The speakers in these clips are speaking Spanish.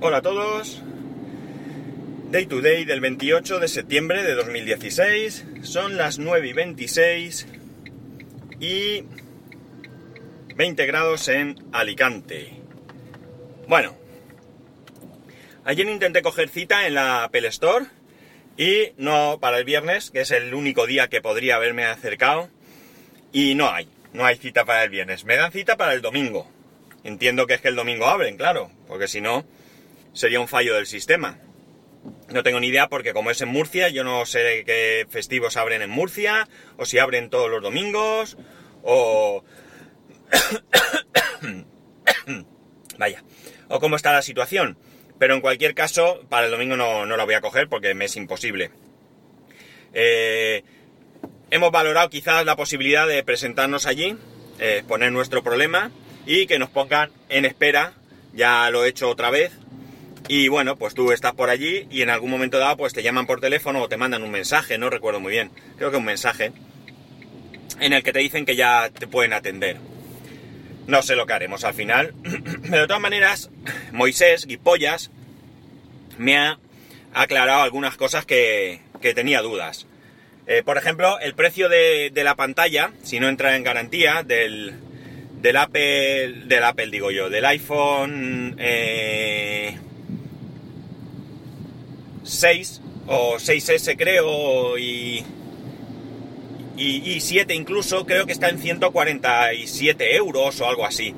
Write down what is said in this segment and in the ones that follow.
Hola a todos. Day to day del 28 de septiembre de 2016. Son las 9 y 26 y 20 grados en Alicante. Bueno, ayer intenté coger cita en la Apple Store y no para el viernes, que es el único día que podría haberme acercado, y no hay, no hay cita para el viernes. Me dan cita para el domingo. Entiendo que es que el domingo abren, claro, porque si no sería un fallo del sistema. No tengo ni idea porque como es en Murcia, yo no sé qué festivos abren en Murcia, o si abren todos los domingos, o... Vaya, o cómo está la situación. Pero en cualquier caso, para el domingo no, no la voy a coger porque me es imposible. Eh, hemos valorado quizás la posibilidad de presentarnos allí, eh, poner nuestro problema y que nos pongan en espera. Ya lo he hecho otra vez. Y bueno, pues tú estás por allí y en algún momento dado pues te llaman por teléfono o te mandan un mensaje, no recuerdo muy bien. Creo que un mensaje en el que te dicen que ya te pueden atender. No sé lo que haremos al final. Pero de todas maneras, Moisés Guipollas me ha aclarado algunas cosas que, que tenía dudas. Eh, por ejemplo, el precio de, de, la pantalla, si no entra en garantía, del, del Apple, del Apple digo yo, del iPhone eh, 6 o 6S creo y, y, y 7 incluso, creo que está en 147 euros o algo así.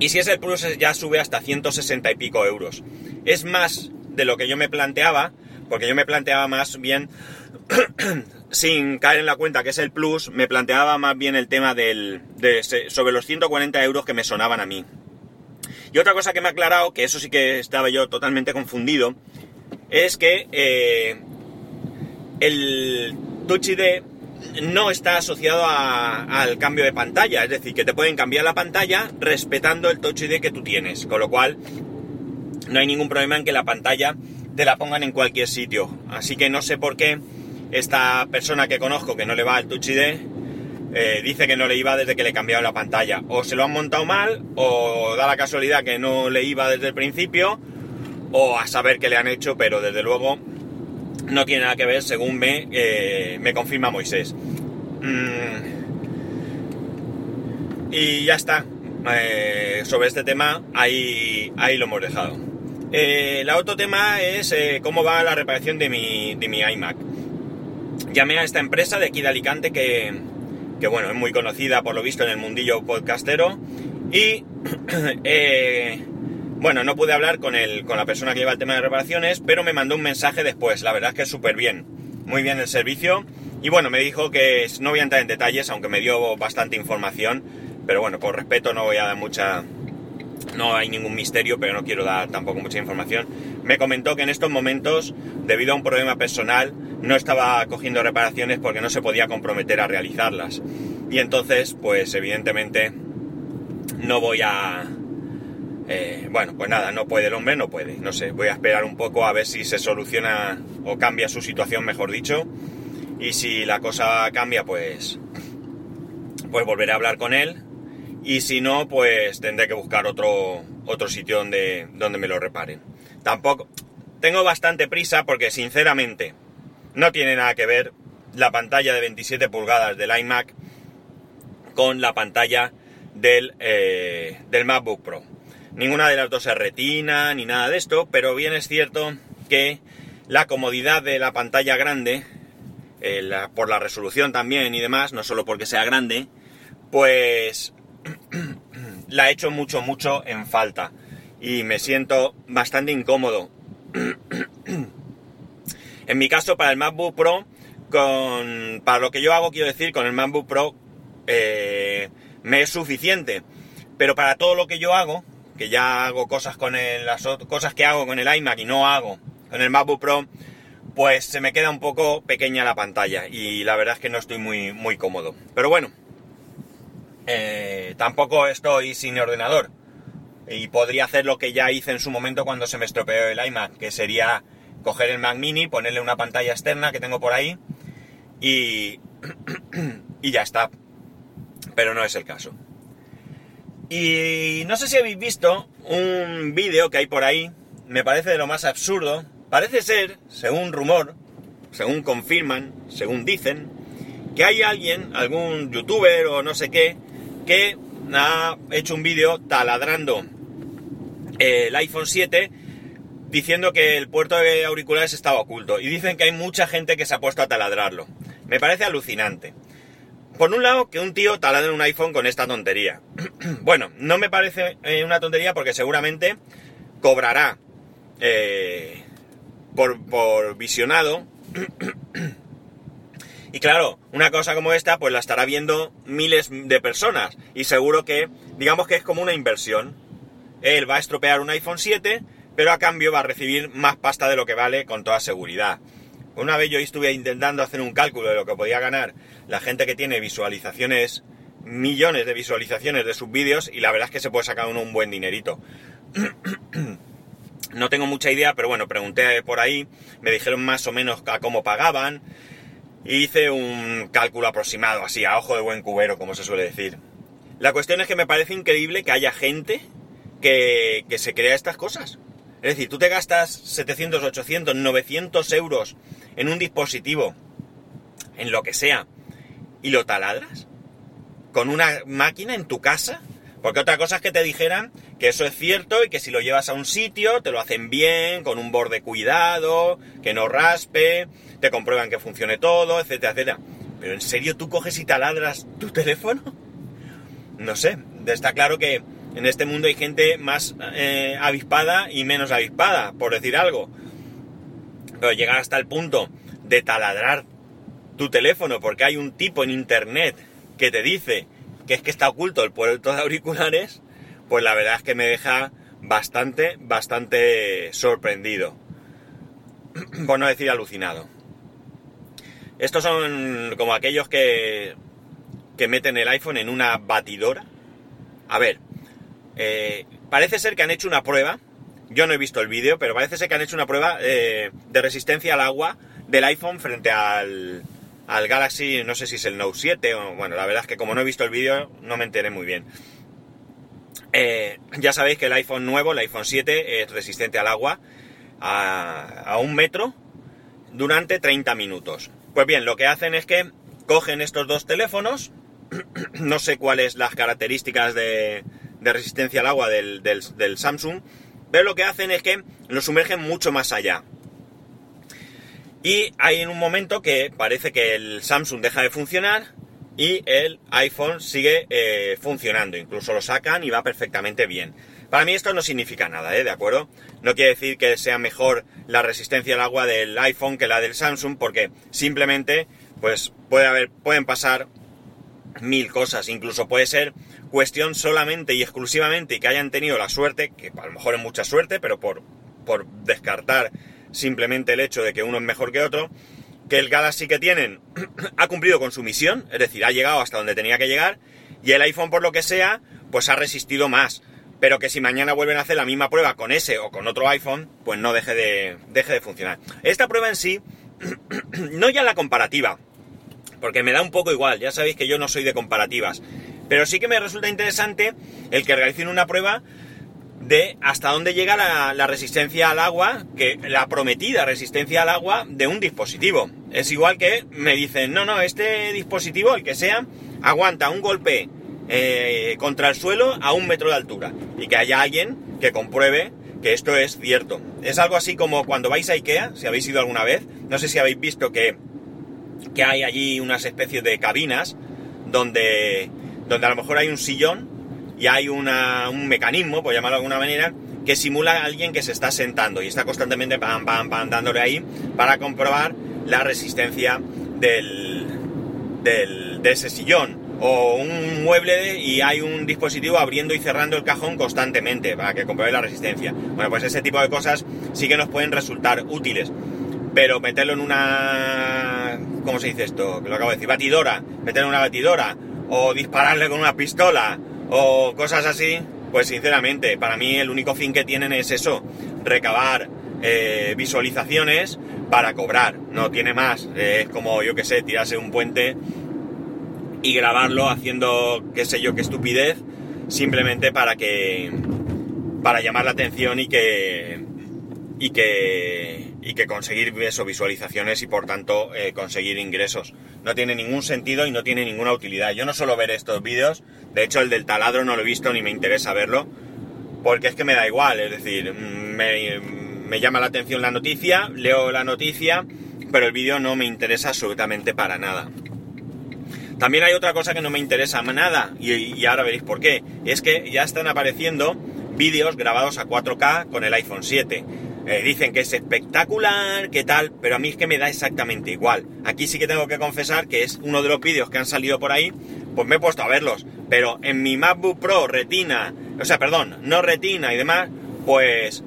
Y si es el Plus ya sube hasta 160 y pico euros. Es más de lo que yo me planteaba, porque yo me planteaba más bien, sin caer en la cuenta que es el Plus, me planteaba más bien el tema del, de, sobre los 140 euros que me sonaban a mí. Y otra cosa que me ha aclarado, que eso sí que estaba yo totalmente confundido, es que eh, el Touch ID no está asociado a, al cambio de pantalla, es decir, que te pueden cambiar la pantalla respetando el Touch ID que tú tienes, con lo cual no hay ningún problema en que la pantalla te la pongan en cualquier sitio. Así que no sé por qué esta persona que conozco que no le va al Touch ID eh, dice que no le iba desde que le cambiaron la pantalla. O se lo han montado mal, o da la casualidad que no le iba desde el principio, o a saber qué le han hecho, pero desde luego no tiene nada que ver según me, eh, me confirma Moisés. Mm. Y ya está. Eh, sobre este tema, ahí, ahí lo hemos dejado. Eh, el otro tema es eh, cómo va la reparación de mi, de mi iMac. Llamé a esta empresa de aquí de Alicante que, que bueno, es muy conocida por lo visto en el mundillo podcastero. Y eh, bueno, no pude hablar con, el, con la persona que lleva el tema de reparaciones, pero me mandó un mensaje después. La verdad es que es súper bien. Muy bien el servicio. Y bueno, me dijo que no voy a entrar en detalles, aunque me dio bastante información. Pero bueno, por respeto no voy a dar mucha... No hay ningún misterio, pero no quiero dar tampoco mucha información. Me comentó que en estos momentos, debido a un problema personal, no estaba cogiendo reparaciones porque no se podía comprometer a realizarlas. Y entonces, pues evidentemente, no voy a... Eh, bueno, pues nada, no puede el hombre, no puede. No sé, voy a esperar un poco a ver si se soluciona o cambia su situación, mejor dicho. Y si la cosa cambia, pues... Pues volveré a hablar con él y si no, pues tendré que buscar otro, otro sitio donde, donde me lo reparen. Tampoco... Tengo bastante prisa porque sinceramente no tiene nada que ver la pantalla de 27 pulgadas del iMac con la pantalla del, eh, del MacBook Pro. Ninguna de las dos es retina ni nada de esto, pero bien es cierto que la comodidad de la pantalla grande, eh, por la resolución también y demás, no solo porque sea grande, pues la he hecho mucho, mucho en falta. Y me siento bastante incómodo. en mi caso, para el MacBook Pro, con, para lo que yo hago, quiero decir, con el MacBook Pro eh, me es suficiente. Pero para todo lo que yo hago, que ya hago cosas con el, las cosas que hago con el iMac y no hago con el MacBook Pro, pues se me queda un poco pequeña la pantalla y la verdad es que no estoy muy, muy cómodo. Pero bueno, eh, tampoco estoy sin ordenador. Y podría hacer lo que ya hice en su momento cuando se me estropeó el iMac, que sería coger el Mac Mini, ponerle una pantalla externa que tengo por ahí y, y ya está. Pero no es el caso. Y no sé si habéis visto un vídeo que hay por ahí me parece de lo más absurdo. Parece ser, según rumor, según confirman, según dicen, que hay alguien, algún youtuber o no sé qué, que ha hecho un vídeo taladrando el iPhone 7 diciendo que el puerto de auriculares estaba oculto. Y dicen que hay mucha gente que se ha puesto a taladrarlo. Me parece alucinante. Por un lado, que un tío taladre un iPhone con esta tontería. bueno, no me parece eh, una tontería porque seguramente cobrará eh, por, por visionado. y claro, una cosa como esta, pues la estará viendo miles de personas. Y seguro que, digamos que es como una inversión. Él va a estropear un iPhone 7 pero a cambio va a recibir más pasta de lo que vale con toda seguridad. Una vez yo estuve intentando hacer un cálculo de lo que podía ganar la gente que tiene visualizaciones, millones de visualizaciones de sus vídeos y la verdad es que se puede sacar uno un buen dinerito. No tengo mucha idea, pero bueno, pregunté por ahí, me dijeron más o menos a cómo pagaban y hice un cálculo aproximado, así, a ojo de buen cubero, como se suele decir. La cuestión es que me parece increíble que haya gente que, que se crea estas cosas. Es decir, tú te gastas 700, 800, 900 euros en un dispositivo, en lo que sea, y lo taladras con una máquina en tu casa. Porque otra cosa es que te dijeran que eso es cierto y que si lo llevas a un sitio te lo hacen bien, con un borde cuidado, que no raspe, te comprueban que funcione todo, etcétera, etcétera. Pero ¿en serio tú coges y taladras tu teléfono? No sé, está claro que en este mundo hay gente más eh, avispada y menos avispada, por decir algo. Pero llegar hasta el punto de taladrar tu teléfono porque hay un tipo en internet que te dice que es que está oculto el puerto de auriculares, pues la verdad es que me deja bastante, bastante sorprendido. Por no decir alucinado. Estos son como aquellos que, que meten el iPhone en una batidora. A ver, eh, parece ser que han hecho una prueba, yo no he visto el vídeo, pero parece ser que han hecho una prueba eh, de resistencia al agua del iPhone frente al, al Galaxy, no sé si es el Note 7 o bueno, la verdad es que como no he visto el vídeo no me enteré muy bien. Eh, ya sabéis que el iPhone nuevo, el iPhone 7, es resistente al agua a, a un metro durante 30 minutos. Pues bien, lo que hacen es que cogen estos dos teléfonos, no sé cuáles las características de, de resistencia al agua del, Samsung, pero lo que hacen es que lo sumergen mucho más allá. Y hay en un momento que parece que el Samsung deja de funcionar y el iPhone sigue eh, funcionando. Incluso lo sacan y va perfectamente bien. Para mí esto no significa nada, ¿eh? ¿De acuerdo? No quiere decir que sea mejor la resistencia al agua del iPhone que la del Samsung, porque simplemente, pues, puede haber, pueden pasar mil cosas. Incluso puede ser cuestión solamente y exclusivamente y que hayan tenido la suerte, que a lo mejor es mucha suerte, pero por, por descartar simplemente el hecho de que uno es mejor que otro, que el Galaxy que tienen ha cumplido con su misión, es decir, ha llegado hasta donde tenía que llegar, y el iPhone por lo que sea, pues ha resistido más. Pero que si mañana vuelven a hacer la misma prueba con ese o con otro iPhone, pues no deje de, deje de funcionar. Esta prueba en sí, no ya la comparativa, porque me da un poco igual, ya sabéis que yo no soy de comparativas, pero sí que me resulta interesante el que realicen una prueba de hasta dónde llega la, resistencia al agua, que la prometida resistencia al agua de un dispositivo. Es igual que me dicen, no, no, este dispositivo, el que sea, aguanta un golpe eh, contra el suelo a un metro de altura. Y que haya alguien que compruebe que esto es cierto. Es algo así como cuando vais a Ikea, si habéis ido alguna vez, no sé si habéis visto que, que hay allí unas especies de cabinas donde donde a lo mejor hay un sillón y hay un mecanismo, por llamarlo de alguna manera, que simula a alguien que se está sentando y está constantemente pam, pam, pam, dándole ahí para comprobar la resistencia del, de ese sillón. O un mueble y hay un dispositivo abriendo y cerrando el cajón constantemente para que compruebe la resistencia. Bueno, pues ese tipo de cosas sí que nos pueden resultar útiles. Pero meterlo en una... ¿Cómo se dice esto? Que lo acabo de decir. Batidora. Meterlo en una batidora o dispararle con una pistola o cosas así, pues sinceramente, para mí el único fin que tienen es eso, recabar eh, visualizaciones para cobrar, no tiene más, es como yo que sé, tirarse un puente y grabarlo haciendo qué sé yo qué estupidez, simplemente para que para llamar la atención y que y que, y que conseguir eso, visualizaciones y por tanto eh, conseguir ingresos. No tiene ningún sentido y no tiene ninguna utilidad. Yo no suelo ver estos vídeos, de hecho el del taladro no lo he visto ni me interesa verlo, porque es que me da igual, es decir, mm, me, llama la atención la noticia, leo la noticia, pero el vídeo no me interesa absolutamente para nada. También hay otra cosa que no me interesa nada, y ahora veréis por qué, es que ya están apareciendo vídeos grabados a 4K con el iPhone 7 eh, dicen que es espectacular, que tal, pero a mí es que me da exactamente igual. Aquí sí que tengo que confesar que es uno de los vídeos que han salido por ahí, pues me he puesto a verlos. Pero en mi MacBook Pro Retina, o sea, perdón, no Retina y demás, pues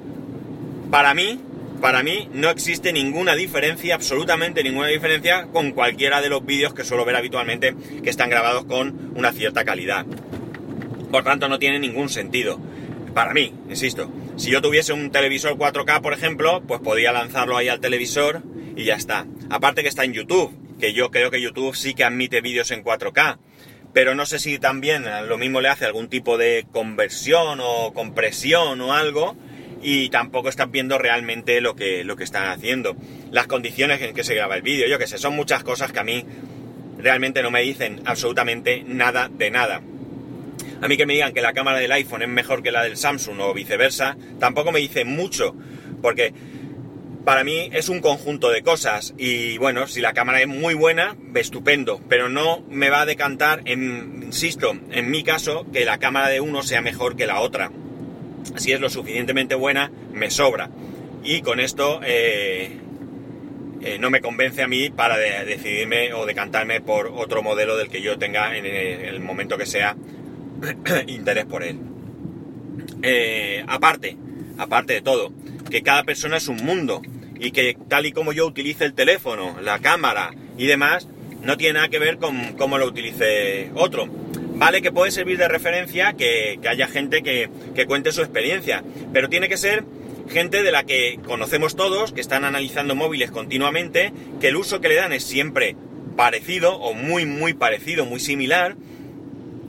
para mí, para mí no existe ninguna diferencia, absolutamente ninguna diferencia con cualquiera de los vídeos que suelo ver habitualmente que están grabados con una cierta calidad. Por tanto, no tiene ningún sentido. Para mí, insisto. Si yo tuviese un televisor 4K, por ejemplo, pues podía lanzarlo ahí al televisor y ya está. Aparte que está en YouTube, que yo creo que YouTube sí que admite vídeos en 4K. Pero no sé si también lo mismo le hace algún tipo de conversión o compresión o algo. Y tampoco estás viendo realmente lo que, lo que están haciendo. Las condiciones en que se graba el vídeo, yo que sé, son muchas cosas que a mí realmente no me dicen absolutamente nada de nada. A mí que me digan que la cámara del iPhone es mejor que la del Samsung o viceversa, tampoco me dice mucho, porque para mí es un conjunto de cosas y bueno, si la cámara es muy buena, estupendo, pero no me va a decantar, insisto, en mi caso, que la cámara de uno sea mejor que la otra. Si es lo suficientemente buena, me sobra. Y con esto eh, eh, no me convence a mí para decidirme o decantarme por otro modelo del que yo tenga en el momento que sea interés por él. Eh, aparte, aparte de todo, que cada persona es un mundo y que tal y como yo utilice el teléfono, la cámara y demás, no tiene nada que ver con cómo lo utilice otro. Vale que puede servir de referencia que, haya gente que, que cuente su experiencia, pero tiene que ser gente de la que conocemos todos, que están analizando móviles continuamente, que el uso que le dan es siempre parecido o muy muy parecido, muy similar,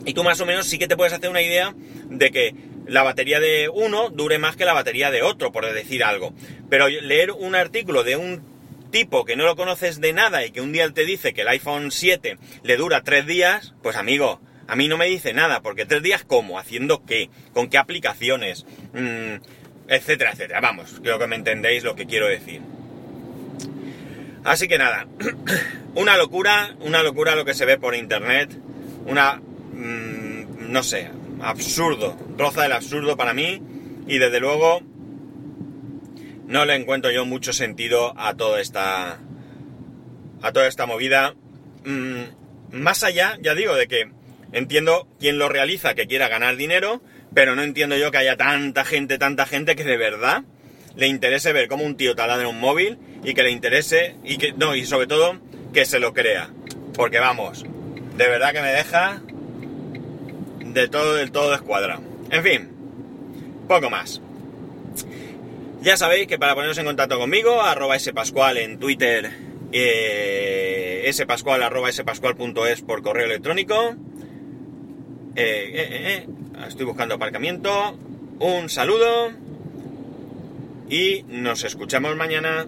y tú más o menos sí que te puedes hacer una idea de que la batería de uno dure más que la batería de otro, por decir algo. Pero leer un artículo de un tipo que no lo conoces de nada y que un día te dice que el iPhone 7 le dura tres días, pues amigo, a mí no me dice nada, porque tres días cómo, haciendo qué, con qué aplicaciones, mm, etcétera, etcétera. Vamos, creo que me entendéis lo que quiero decir. Así que nada, una locura, una locura lo que se ve por internet, una Mm, no sé, absurdo, roza del absurdo para mí y desde luego no le encuentro yo mucho sentido a toda esta a toda esta movida. Mm, más allá, ya digo, de que entiendo quién lo realiza que quiera ganar dinero, pero no entiendo yo que haya tanta gente, tanta gente que de verdad le interese ver cómo un tío taladra un móvil y que le interese y que no, y sobre todo que se lo crea. Porque vamos, de verdad que me deja de todo del todo escuadra. En fin, poco más. Ya sabéis que para poneros en contacto conmigo, arroba spascual en Twitter, eh, spascual arroba spascual.es por correo electrónico. Eh, eh, eh, estoy buscando aparcamiento. Un saludo y nos escuchamos mañana.